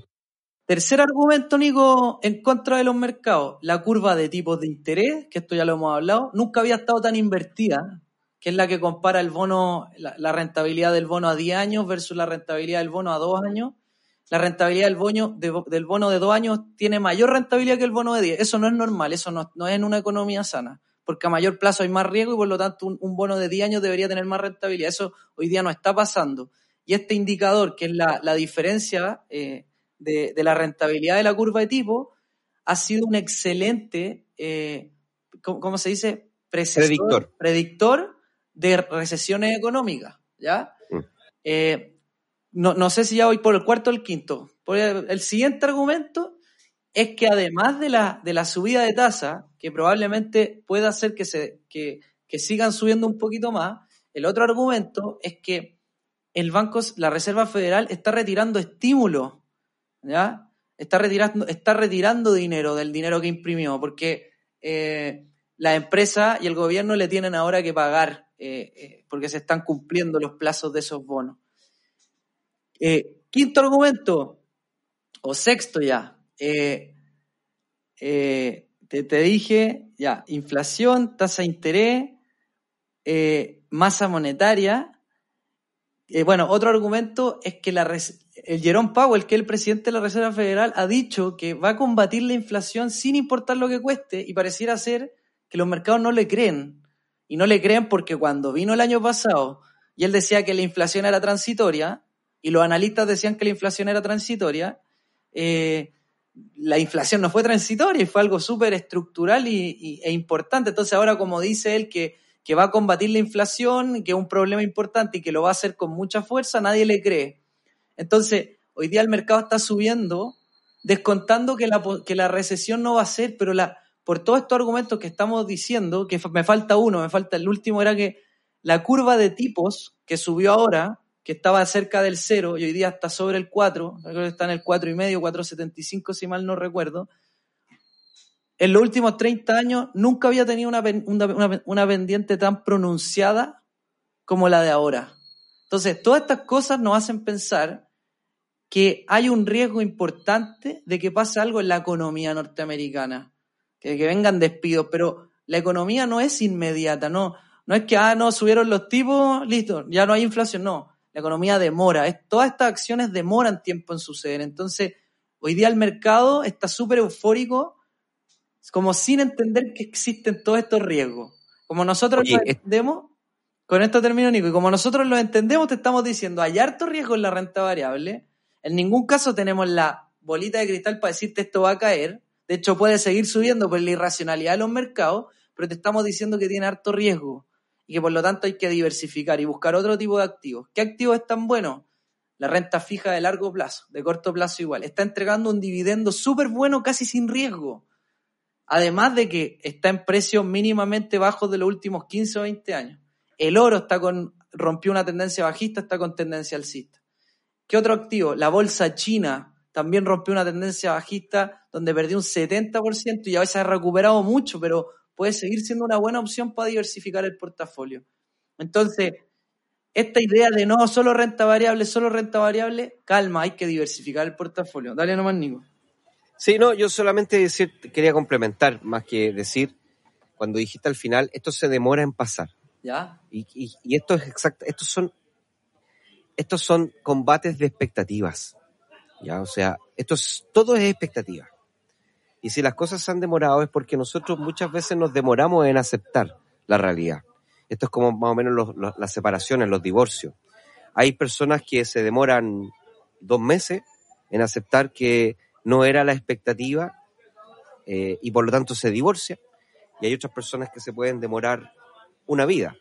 Tercer argumento, Nico, en contra de los mercados, la curva de tipos de interés, que esto ya lo hemos hablado, nunca había estado tan invertida, que es la que compara el bono, la, rentabilidad del bono a 10 años versus la rentabilidad del bono a 2 años. La rentabilidad del bono de, del bono de 2 años tiene mayor rentabilidad que el bono de 10. Eso no es normal, eso no, no es en una economía sana, porque a mayor plazo hay más riesgo y por lo tanto un, bono de 10 años debería tener más rentabilidad. Eso hoy día no está pasando. Y este indicador, que es la, la diferencia... Eh, de, la rentabilidad de la curva de tipo ha sido un excelente, eh, ¿cómo, se dice? predictor. predictor de recesiones económicas, ¿ya? Mm. Eh, no, sé si ya voy por el cuarto o el quinto. el, siguiente argumento es que además de la, de la subida de tasa, que probablemente pueda hacer que, se, que, que sigan subiendo un poquito más, el otro argumento es que el banco, la Reserva Federal está retirando estímulos ¿ya? Está retirando, está retirando dinero del dinero que imprimió, porque eh, la empresa y el gobierno le tienen ahora que pagar, eh, eh, porque se están cumpliendo los plazos de esos bonos. quinto argumento, o sexto ya, te, te, dije, ya, inflación, tasa de interés, masa monetaria. bueno, otro argumento es que el Jerome Powell, que es el presidente de la Reserva Federal, ha dicho que va a combatir la inflación sin importar lo que cueste y pareciera ser que los mercados no le creen. Y no le creen porque cuando vino el año pasado y él decía que la inflación era transitoria y los analistas decían que la inflación era transitoria, eh, la inflación no fue transitoria fue algo súper estructural y, e importante. Entonces ahora como dice él que, que va a combatir la inflación, que es un problema importante y que lo va a hacer con mucha fuerza, nadie le cree. Entonces, hoy día el mercado está subiendo, descontando que la, que la recesión no va a ser, pero la, por todos estos argumentos que estamos diciendo, que me falta uno, me falta el último, era que la curva de tipos que subió ahora, que estaba cerca del cero y hoy día está sobre el 4, creo que está en el 4,5, 4,75 si mal no recuerdo, en los últimos 30 años nunca había tenido una, una, una pendiente tan pronunciada como la de ahora. Entonces, todas estas cosas nos hacen pensar que hay un riesgo importante de que pase algo en la economía norteamericana, que, que vengan despidos, pero la economía no es inmediata, no, no es que, ah, no, subieron los tipos, listo, ya no hay inflación, no, la economía demora, es, todas estas acciones demoran tiempo en suceder, entonces hoy día el mercado está súper eufórico, como sin entender que existen todos estos riesgos. Como nosotros lo entendemos, con esto termino, Nico. Y como nosotros lo entendemos, te estamos diciendo, hay harto riesgo en la renta variable. En ningún caso tenemos la bolita de cristal para decirte esto va a caer. De hecho, puede seguir subiendo por la irracionalidad de los mercados, pero te estamos diciendo que tiene harto riesgo y que por lo tanto hay que diversificar y buscar otro tipo de activos. ¿Qué activos están buenos? La renta fija de largo plazo, de corto plazo igual. Está entregando un dividendo súper bueno, casi sin riesgo. Además de que está en precios mínimamente bajos de los últimos 15 o 20 años. El oro está con, rompió una tendencia bajista, está con tendencia alcista. ¿Qué otro activo? La bolsa china también rompió una tendencia bajista donde perdió un 70% y a veces ha recuperado mucho, pero puede seguir siendo una buena opción para diversificar el portafolio. Entonces, esta idea de no, solo renta variable, solo renta variable, calma, hay que diversificar el portafolio. Dale nomás, Nico. Sí, no, yo solamente decir, quería complementar, más que decir, cuando dijiste al final, esto se demora en pasar. ¿Ya? Y, y- y esto es exacto, estos son, estos son combates de expectativas. Ya, o sea, esto es, todo es expectativa. Y si las cosas se han demorado es porque nosotros muchas veces nos demoramos en aceptar la realidad. Esto es como más o menos los- los- las separaciones, los divorcios. Hay personas que se demoran dos meses en aceptar que no era la expectativa eh, y por lo tanto se divorcia. Y hay otras personas que se pueden demorar una vida.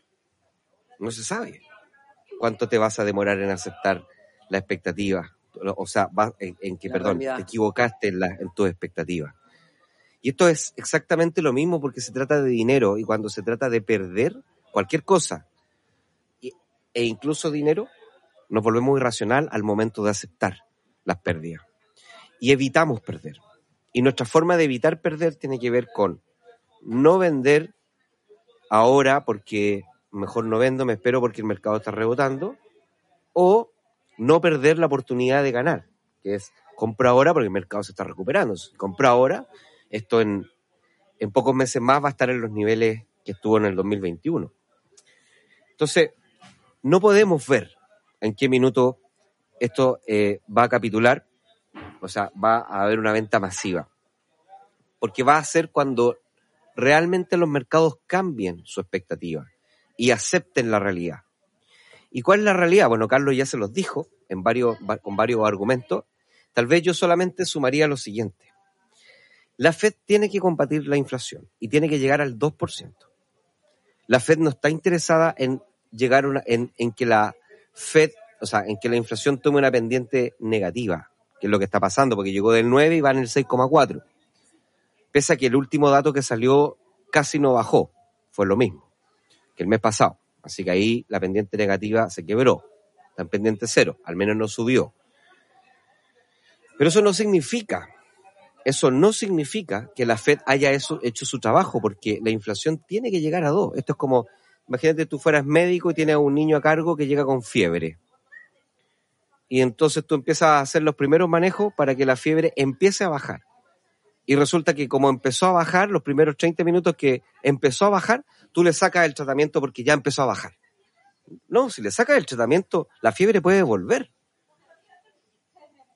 No se sabe cuánto te vas a demorar en aceptar la expectativa. O sea, va- en, en que, La perdón, realidad. te equivocaste en, la- en tus expectativas. Y esto es exactamente lo mismo porque se trata de dinero y cuando se trata de perder cualquier cosa e incluso dinero, nos volvemos irracional al momento de aceptar las pérdidas. Y evitamos perder. Y nuestra forma de evitar perder tiene que ver con no vender ahora porque mejor no vendo, me espero porque el mercado está rebotando, o no perder la oportunidad de ganar, que es compra ahora porque el mercado se está recuperando. Si compra ahora, esto en, en pocos meses más va a estar en los niveles que estuvo en el 2021. Entonces, no podemos ver en qué minuto esto eh, va a capitular, o sea, va a haber una venta masiva, porque va a ser cuando realmente los mercados cambien su expectativa y acepten la realidad. ¿Y cuál es la realidad? Bueno, Carlos ya se los dijo en varios, va- con varios argumentos. Tal vez yo solamente sumaría lo siguiente. La Fed tiene que combatir la inflación y tiene que llegar al 2%. La Fed no está interesada en llegar en que la Fed, o sea, en que la inflación tome una pendiente negativa, que es lo que está pasando, porque llegó del 9 y va en el 6,4 pese a que el último dato que salió casi no bajó, fue lo mismo que el mes pasado. Así que ahí la pendiente negativa se quebró, está en pendiente cero, al menos no subió. Pero eso no significa, eso no significa que la Fed haya hecho su trabajo, porque la inflación tiene que llegar a dos. Esto es como, imagínate tú fueras médico y tienes a un niño a cargo que llega con fiebre. Y entonces tú empiezas a hacer los primeros manejos para que la fiebre empiece a bajar y resulta que como empezó a bajar, los primeros 30 minutos que empezó a bajar, tú le sacas el tratamiento porque ya empezó a bajar. No, si le sacas el tratamiento, la fiebre puede volver.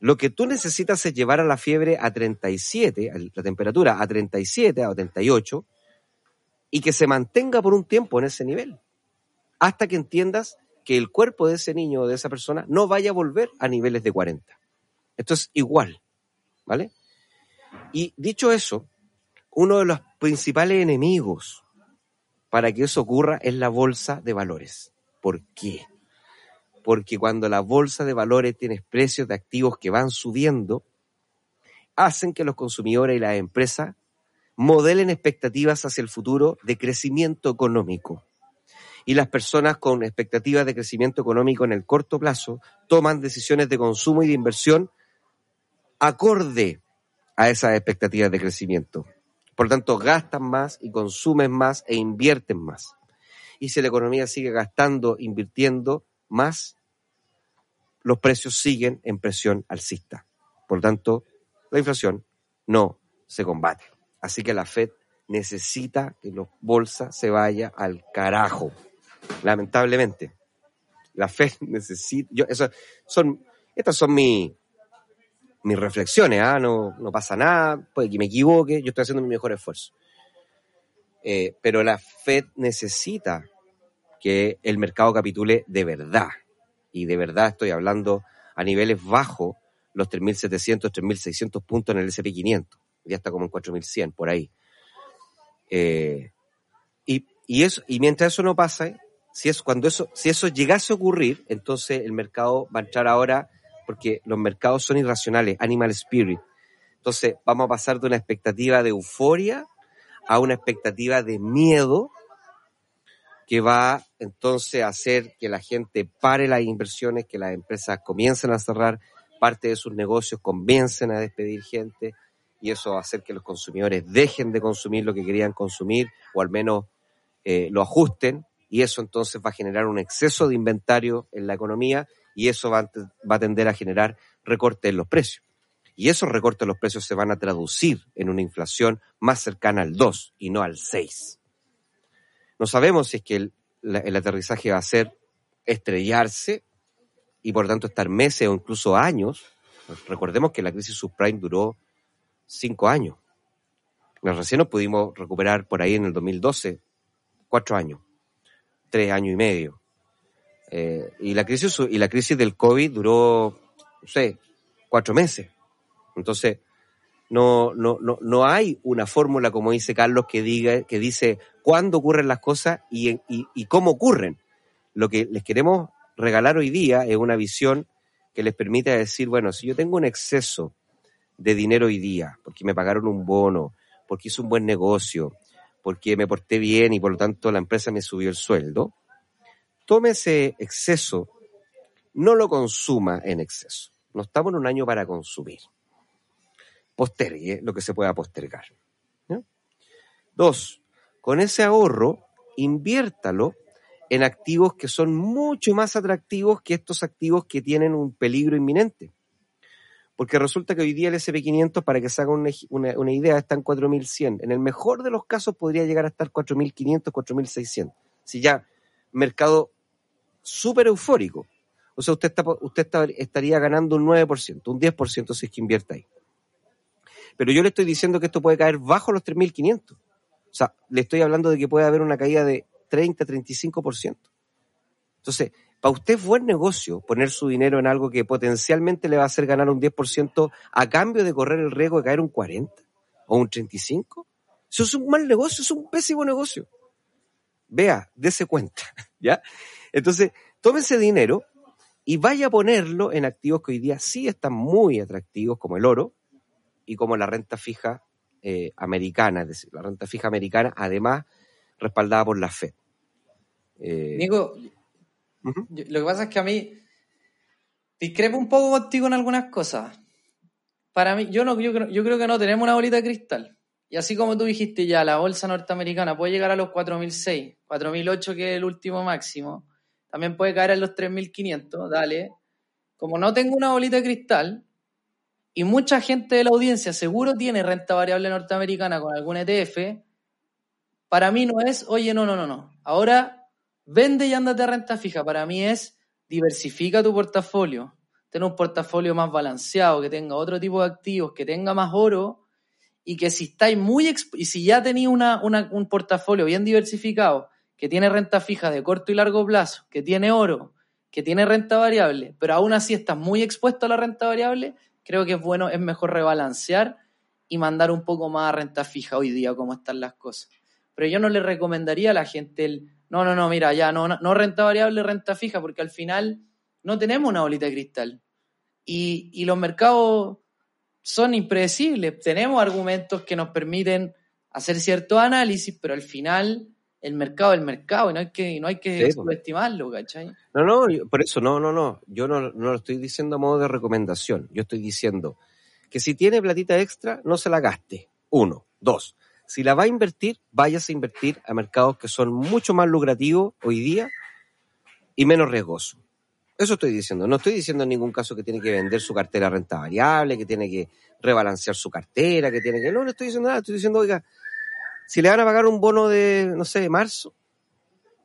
Lo que tú necesitas es llevar a la fiebre a 37, a la temperatura a 37, a 38, y que se mantenga por un tiempo en ese nivel, hasta que entiendas que el cuerpo de ese niño o de esa persona no vaya a volver a niveles de 40. Esto es igual, ¿vale? Y dicho eso, uno de los principales enemigos para que eso ocurra es la bolsa de valores. ¿Por qué? Porque cuando la bolsa de valores tiene precios de activos que van subiendo, hacen que los consumidores y las empresas modelen expectativas hacia el futuro de crecimiento económico. Y las personas con expectativas de crecimiento económico en el corto plazo toman decisiones de consumo y de inversión acorde a esas expectativas de crecimiento. Por lo tanto, gastan más y consumen más e invierten más. Y si la economía sigue gastando, invirtiendo más, los precios siguen en presión alcista. Por lo tanto, la inflación no se combate. Así que la Fed necesita que la bolsa se vaya al carajo. Lamentablemente. La Fed *laughs* necesita. Yo, eso, son, estas son mis mis reflexiones, ¿ah? no, no pasa nada, puede que me equivoque, yo estoy haciendo mi mejor esfuerzo. Eh, pero la Fed necesita que el mercado capitule de verdad. Y de verdad estoy hablando a niveles bajos, los 3.700, 3.600 puntos en el SP500. Ya está como en 4.100, por ahí. Eh, y, y, eso, y mientras eso no pasa, si, es, cuando eso, si eso llegase a ocurrir, entonces el mercado va a entrar ahora porque los mercados son irracionales, animal spirit. Entonces vamos a pasar de una expectativa de euforia a una expectativa de miedo que va entonces a hacer que la gente pare las inversiones, que las empresas comiencen a cerrar parte de sus negocios, comiencen a despedir gente y eso va a hacer que los consumidores dejen de consumir lo que querían consumir o al menos eh, lo ajusten y eso entonces va a generar un exceso de inventario en la economía y eso va, a- va a tender a generar recortes en los precios. Y esos recortes en los precios se van a traducir en una inflación más cercana al 2 y no al 6. No sabemos si es que el, el aterrizaje va a ser estrellarse y por tanto estar meses o incluso años. Recordemos que la crisis subprime duró cinco años. Recién nos pudimos recuperar por ahí en el 2012, cuatro años, tres años y medio. Eh, y, la crisis, y la crisis del COVID duró, no sé, cuatro meses. Entonces, no, no, no, no hay una fórmula, como dice Carlos, que diga, que dice cuándo ocurren las cosas y, cómo ocurren. Lo que les queremos regalar hoy día es una visión que les permita decir, bueno, si yo tengo un exceso de dinero hoy día, porque me pagaron un bono, porque hice un buen negocio, porque me porté bien y por lo tanto la empresa me subió el sueldo, tome ese exceso, no lo consuma en exceso. No estamos en un año para consumir. Postergue lo que se pueda postergar. Dos, con ese ahorro, inviértalo en activos que son mucho más atractivos que estos activos que tienen un peligro inminente. Porque resulta que hoy día el SP500, para que se haga una, idea, está en 4.100. En el mejor de los casos podría llegar a estar 4.500, 4.600. Si ya mercado súper eufórico. O sea, usted, está, usted estaría ganando un 9%, un 10% si es que invierte ahí. Pero yo le estoy diciendo que esto puede caer bajo los 3.500. O sea, le estoy hablando de que puede haber una caída de 30, 35%. Entonces, para usted es buen negocio poner su dinero en algo que potencialmente le va a hacer ganar un 10% a cambio de correr el riesgo de caer un 40 o un 35. Eso es un mal negocio, es un pésimo negocio. Vea, dése cuenta, *laughs* ¿ya? Entonces, tome ese dinero y vaya a ponerlo en activos que hoy día sí están muy atractivos, como el oro y como la renta fija eh, americana, es decir, la renta fija americana, además respaldada por la Fed. Eh, Nico, uh -huh. yo, lo que pasa es que a mí discrepo un poco contigo en algunas cosas. Para mí, yo, no, yo, yo creo que no tenemos una bolita de cristal. Y así como tú dijiste ya, la bolsa norteamericana puede llegar a los 4.006, 4.008 que es el último máximo, también puede caer a los 3.500, dale. Como no tengo una bolita de cristal, y mucha gente de la audiencia seguro tiene renta variable norteamericana con algún ETF, para mí no es, oye, no, no, no, no. Ahora vende y ándate a renta fija. Para mí es diversifica tu portafolio. Ten un portafolio más balanceado, que tenga otro tipo de activos, que tenga más oro y que si estáis muy y si ya tenéis una, un portafolio bien diversificado, que tiene renta fija de corto y largo plazo, que tiene oro, que tiene renta variable, pero aún así estás muy expuesto a la renta variable, creo que es bueno, es mejor rebalancear y mandar un poco más a renta fija hoy día, como están las cosas. Pero yo no le recomendaría a la gente el, no, no, no, mira, ya, no, no renta variable, renta fija, porque al final no tenemos una bolita de cristal. Y, y los mercados son impredecibles. Tenemos argumentos que nos permiten hacer cierto análisis, pero al final el mercado es el mercado y no hay que, no hay que sí, subestimarlo, ¿cachai? No, no, yo, por eso, no, no, no. Yo no, no lo estoy diciendo a modo de recomendación. Yo estoy diciendo que si tiene platita extra, no se la gaste. Uno. Dos. Si la va a invertir, váyase a invertir a mercados que son mucho más lucrativos hoy día y menos riesgosos. Eso estoy diciendo. No estoy diciendo en ningún caso que tiene que vender su cartera a renta variable, que tiene que rebalancear su cartera, que tiene que... No, no estoy diciendo nada. Estoy diciendo, oiga, si le van a pagar un bono de, no sé, de marzo,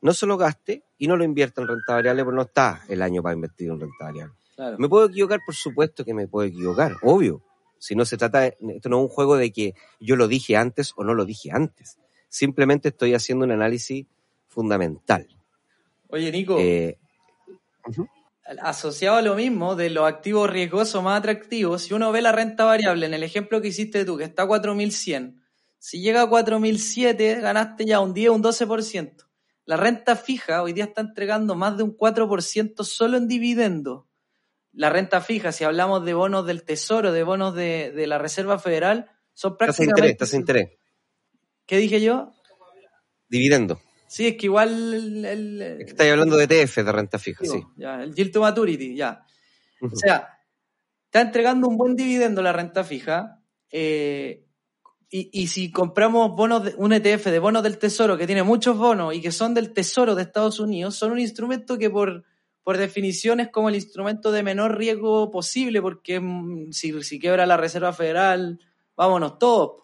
no se lo gaste y no lo invierta en renta variable porque no está el año para invertir en renta variable. Claro. ¿Me puedo equivocar? Por supuesto que me puedo equivocar, obvio. Si no se trata, de, esto no es un juego de que yo lo dije antes o no lo dije antes. Simplemente estoy haciendo un análisis fundamental. Oye, Nico. Eh, uh -huh. Asociado a lo mismo de los activos riesgosos más atractivos, si uno ve la renta variable en el ejemplo que hiciste tú, que está a 4100, si llega a 4007, ganaste ya un 10, un 12%. La renta fija hoy día está entregando más de un 4% solo en dividendos la renta fija, si hablamos de bonos del Tesoro, de bonos de, de la Reserva Federal, son prácticamente... Tasa de interés, interés. ¿Qué dije yo? Dividendo. Sí, es que igual... El, el, es que estáis hablando de ETF, de renta fija, digo, sí. Ya, el yield to maturity, ya. Uh -huh. O sea, está entregando un buen dividendo la renta fija, eh, y, si compramos bonos, de, un ETF de bonos del tesoro que tiene muchos bonos y que son del tesoro de Estados Unidos, son un instrumento que por, por definición es como el instrumento de menor riesgo posible, porque mm, si, si quiebra la Reserva Federal, vámonos todos.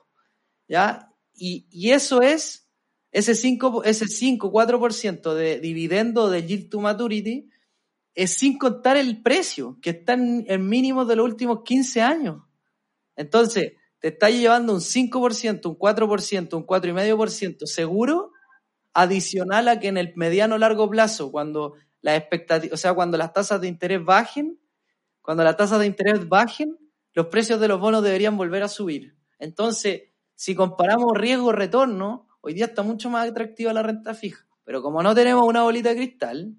¿Ya? Y, y eso es ese 5, ese 5 4% de dividendo de yield to maturity es sin contar el precio, que está en, en mínimos de los últimos 15 años. Entonces, te está llevando un 5%, un 4%, un 4,5% seguro, adicional a que en el mediano largo plazo, cuando las expectativas, o sea, cuando las tasas de interés bajen, cuando las tasas de interés bajen, los precios de los bonos deberían volver a subir. Entonces, si comparamos riesgo-retorno, hoy día está mucho más atractiva la renta fija. Pero como no tenemos una bolita de cristal,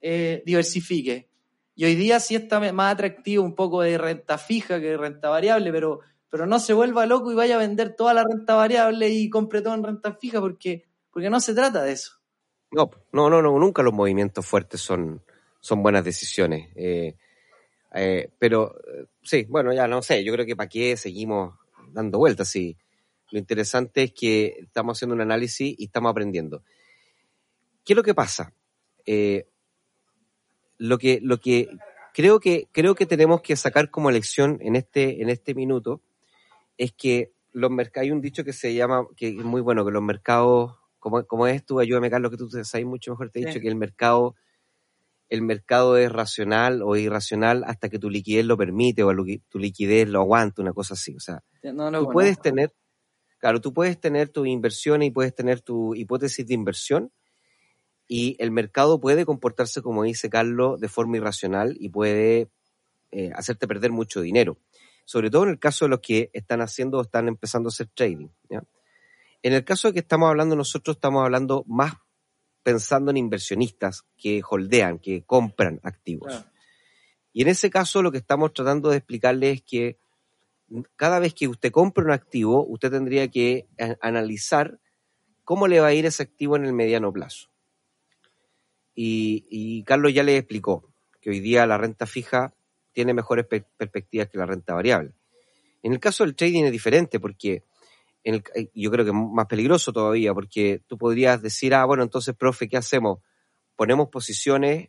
eh, diversifique. Y hoy día sí está más atractivo un poco de renta fija que de renta variable, pero, pero no se vuelva loco y vaya a vender toda la renta variable y compre todo en renta fija porque, porque no se trata de eso. No, no, no, no nunca los movimientos fuertes son, son buenas decisiones. Eh, eh, pero eh, sí, bueno, ya no sé, yo creo que para qué seguimos dando vueltas. Sí. Lo interesante es que estamos haciendo un análisis y estamos aprendiendo. ¿Qué es lo que pasa? Lo que, lo que creo que creo que tenemos que sacar como lección en este, en este minuto es que los mercados, hay un dicho que se llama, que es muy bueno, que los mercados, como, como es tú, ayúdame Carlos, que tú sabes mucho mejor, te he dicho Sí. que el mercado, el mercado es racional o irracional hasta que tu liquidez lo permite o tu liquidez lo aguanta, una cosa así. O sea, No tú puedes tener, claro, tú puedes tener tu inversión y puedes tener tu hipótesis de inversión y el mercado puede comportarse, como dice Carlos, de forma irracional y puede eh, hacerte perder mucho dinero. Sobre todo en el caso de los que están haciendo o están empezando a hacer trading. ¿ya? En el caso de que estamos hablando nosotros, estamos hablando más pensando en inversionistas que holdean, que compran activos. Claro. Y en ese caso lo que estamos tratando de explicarle es que cada vez que usted compra un activo, usted tendría que analizar cómo le va a ir ese activo en el mediano plazo. Y, y Carlos ya le explicó que hoy día la renta fija tiene mejores per- perspectivas que la renta variable. En el caso del trading es diferente porque en el- yo creo que es más peligroso todavía porque tú podrías decir, ah, bueno, entonces, profe, ¿qué hacemos? Ponemos posiciones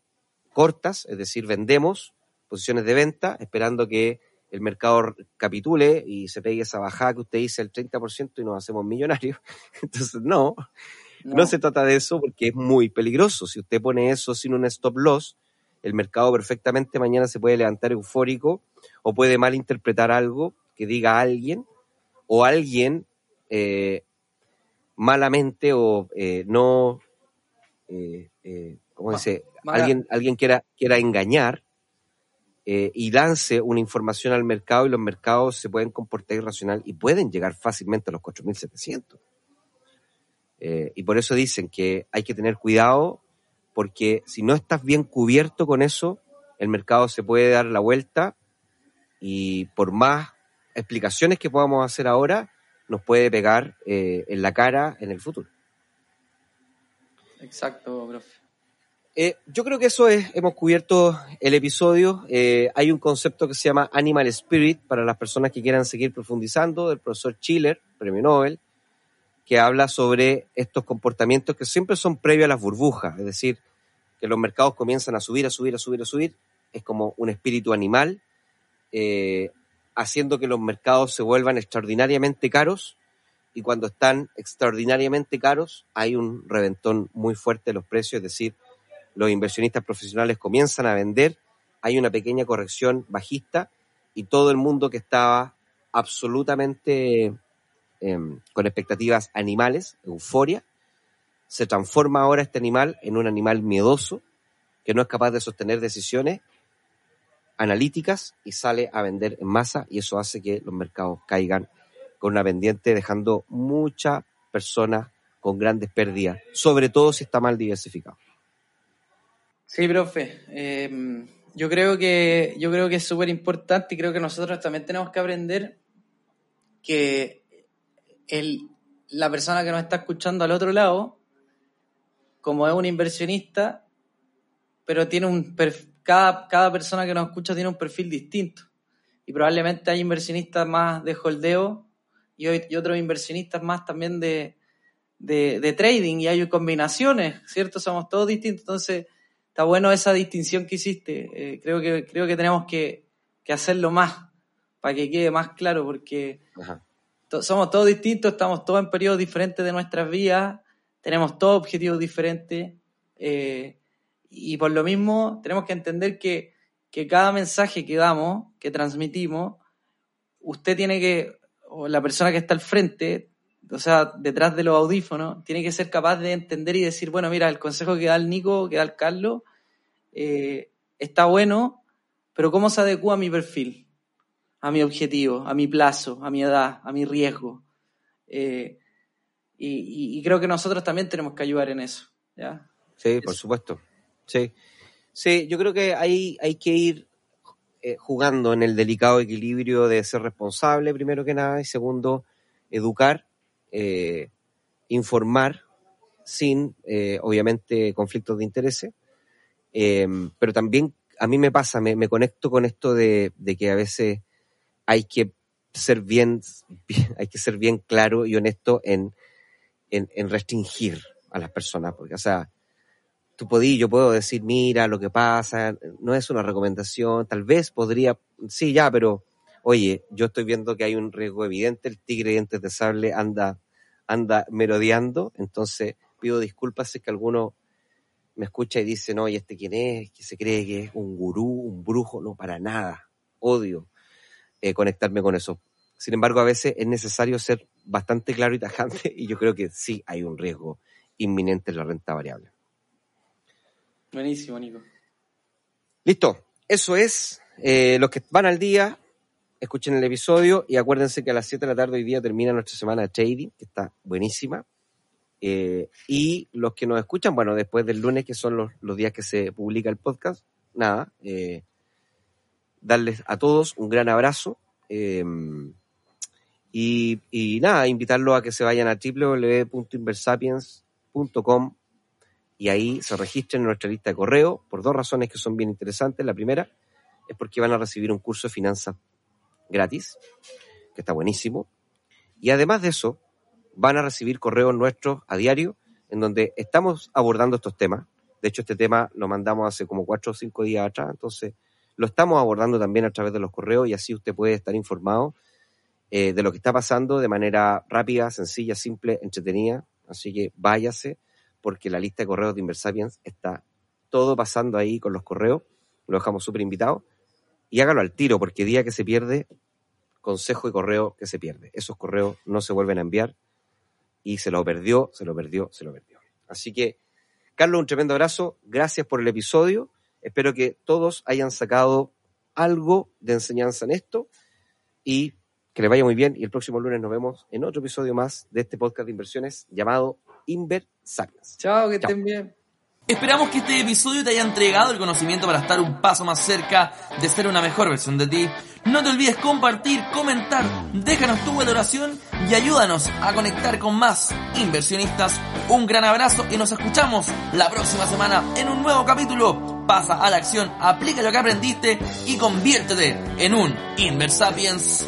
cortas, es decir, vendemos posiciones de venta, esperando que el mercado capitule y se pegue esa bajada que usted dice el 30% y nos hacemos millonarios. *laughs* Entonces, no, no, No. se trata de eso porque es muy peligroso. Si usted pone eso sin un stop loss, el mercado perfectamente mañana se puede levantar eufórico o puede malinterpretar algo que diga alguien o alguien eh, malamente o eh, no, eh, eh, ¿cómo Ma- dice? mala- Alguien, alguien quiera, quiera engañar y lance una información al mercado y los mercados se pueden comportar irracional y pueden llegar fácilmente a los 4.700. Eh, y por eso dicen que hay que tener cuidado porque si no estás bien cubierto con eso, el mercado se puede dar la vuelta y por más explicaciones que podamos hacer ahora, nos puede pegar eh, en la cara en el futuro. Exacto, profe. Eh, yo creo que eso es, hemos cubierto el episodio. Eh, hay un concepto que se llama Animal Spirit para las personas que quieran seguir profundizando, del profesor Schiller, premio Nobel, que habla sobre estos comportamientos que siempre son previos a las burbujas, es decir, que los mercados comienzan a subir, a subir, a subir, a subir. Es como un espíritu animal, eh, haciendo que los mercados se vuelvan extraordinariamente caros y cuando están extraordinariamente caros hay un reventón muy fuerte de los precios, es decir, los inversionistas profesionales comienzan a vender, hay una pequeña corrección bajista y todo el mundo que estaba absolutamente eh, con expectativas animales, euforia, se transforma ahora este animal en un animal miedoso que no es capaz de sostener decisiones analíticas y sale a vender en masa y eso hace que los mercados caigan con una pendiente dejando muchas personas con grandes pérdidas, sobre todo si está mal diversificado. Sí, profe. Eh, yo creo que yo creo que es súper importante y creo que nosotros también tenemos que aprender que el, la persona que nos está escuchando al otro lado, como es un inversionista, pero tiene un cada, cada persona que nos escucha tiene un perfil distinto. Y probablemente hay inversionistas más de holdeo y, y otros inversionistas más también de, de, de, trading y hay combinaciones, ¿cierto? Somos todos distintos, entonces está bueno esa distinción que hiciste. Eh, creo, que, creo que tenemos que, que, hacerlo más para que quede más claro porque to, somos todos distintos, estamos todos en periodos diferentes de nuestras vidas, tenemos todos objetivos diferentes eh, y por lo mismo tenemos que entender que, que cada mensaje que damos, que transmitimos, usted tiene que, o la persona que está al frente, o sea, detrás de los audífonos, tiene que ser capaz de entender y decir, bueno, mira, el consejo que da el Nico, que da el Carlos, eh, está bueno, pero ¿cómo se adecua a mi perfil, a mi objetivo, a mi plazo, a mi edad, a mi riesgo? Eh, y, y, creo que nosotros también tenemos que ayudar en eso. ¿ya? Sí, por supuesto. Sí. sí, yo creo que hay, hay que ir eh, jugando en el delicado equilibrio de ser responsable, primero que nada, y segundo, educar, eh, informar, sin, eh, obviamente, conflictos de intereses. Pero también a mí me pasa, me, me conecto con esto de, de, que a veces hay que ser bien, *laughs* hay que ser bien claro y honesto en, en, en restringir a las personas, porque, o sea, tú podí, yo puedo decir, mira lo que pasa, no es una recomendación, tal vez podría, sí, ya, pero oye, yo estoy viendo que hay un riesgo evidente, el tigre dientes de sable anda, anda merodeando, entonces pido disculpas si es que alguno me escucha y dice, no, ¿y este quién es? Que se cree que es un gurú, un brujo, no, para nada, odio eh, conectarme con eso. Sin embargo, a veces es necesario ser bastante claro y tajante *laughs* y yo creo que sí hay un riesgo inminente en la renta variable. Buenísimo, Nico. Listo. Eso es. Eh, los que van al día, escuchen el episodio y acuérdense que a las 7 de la tarde hoy día termina nuestra semana de trading, que está buenísima. Eh, y los que nos escuchan, bueno, después del lunes, que son los, los días que se publica el podcast, nada, eh, darles a todos un gran abrazo. Y, y, nada, invitarlos a que se vayan a www.inversapiens.com y ahí se registren en nuestra lista de correo por dos razones que son bien interesantes. La primera es porque van a recibir un curso de finanzas gratis, que está buenísimo. Y además de eso, van a recibir correos nuestros a diario en donde estamos abordando estos temas. De hecho, este tema lo mandamos hace como cuatro o cinco días atrás, entonces lo estamos abordando también a través de los correos y así usted puede estar informado eh, de lo que está pasando de manera rápida, sencilla, simple, entretenida. Así que váyase porque la lista de correos de Inversapiens está todo pasando ahí con los correos. Lo dejamos súper invitado. Y hágalo al tiro, porque día que se pierde, consejo y correo que se pierde. Esos correos no se vuelven a enviar. Y se lo perdió, se lo perdió, se lo perdió. Así que, Carlos, un tremendo abrazo. Gracias por el episodio. Espero que todos hayan sacado algo de enseñanza en esto. Y que le vaya muy bien. Y el próximo lunes nos vemos en otro episodio más de este podcast de inversiones llamado Inver Sapiens. Chao, que Chao. estén bien. Esperamos que este episodio te haya entregado el conocimiento para estar un paso más cerca de ser una mejor versión de ti. No te olvides compartir, comentar, déjanos tu valoración y ayúdanos a conectar con más inversionistas. Un gran abrazo y nos escuchamos la próxima semana en un nuevo capítulo. Pasa a la acción, aplica lo que aprendiste y conviértete en un Inversapiens.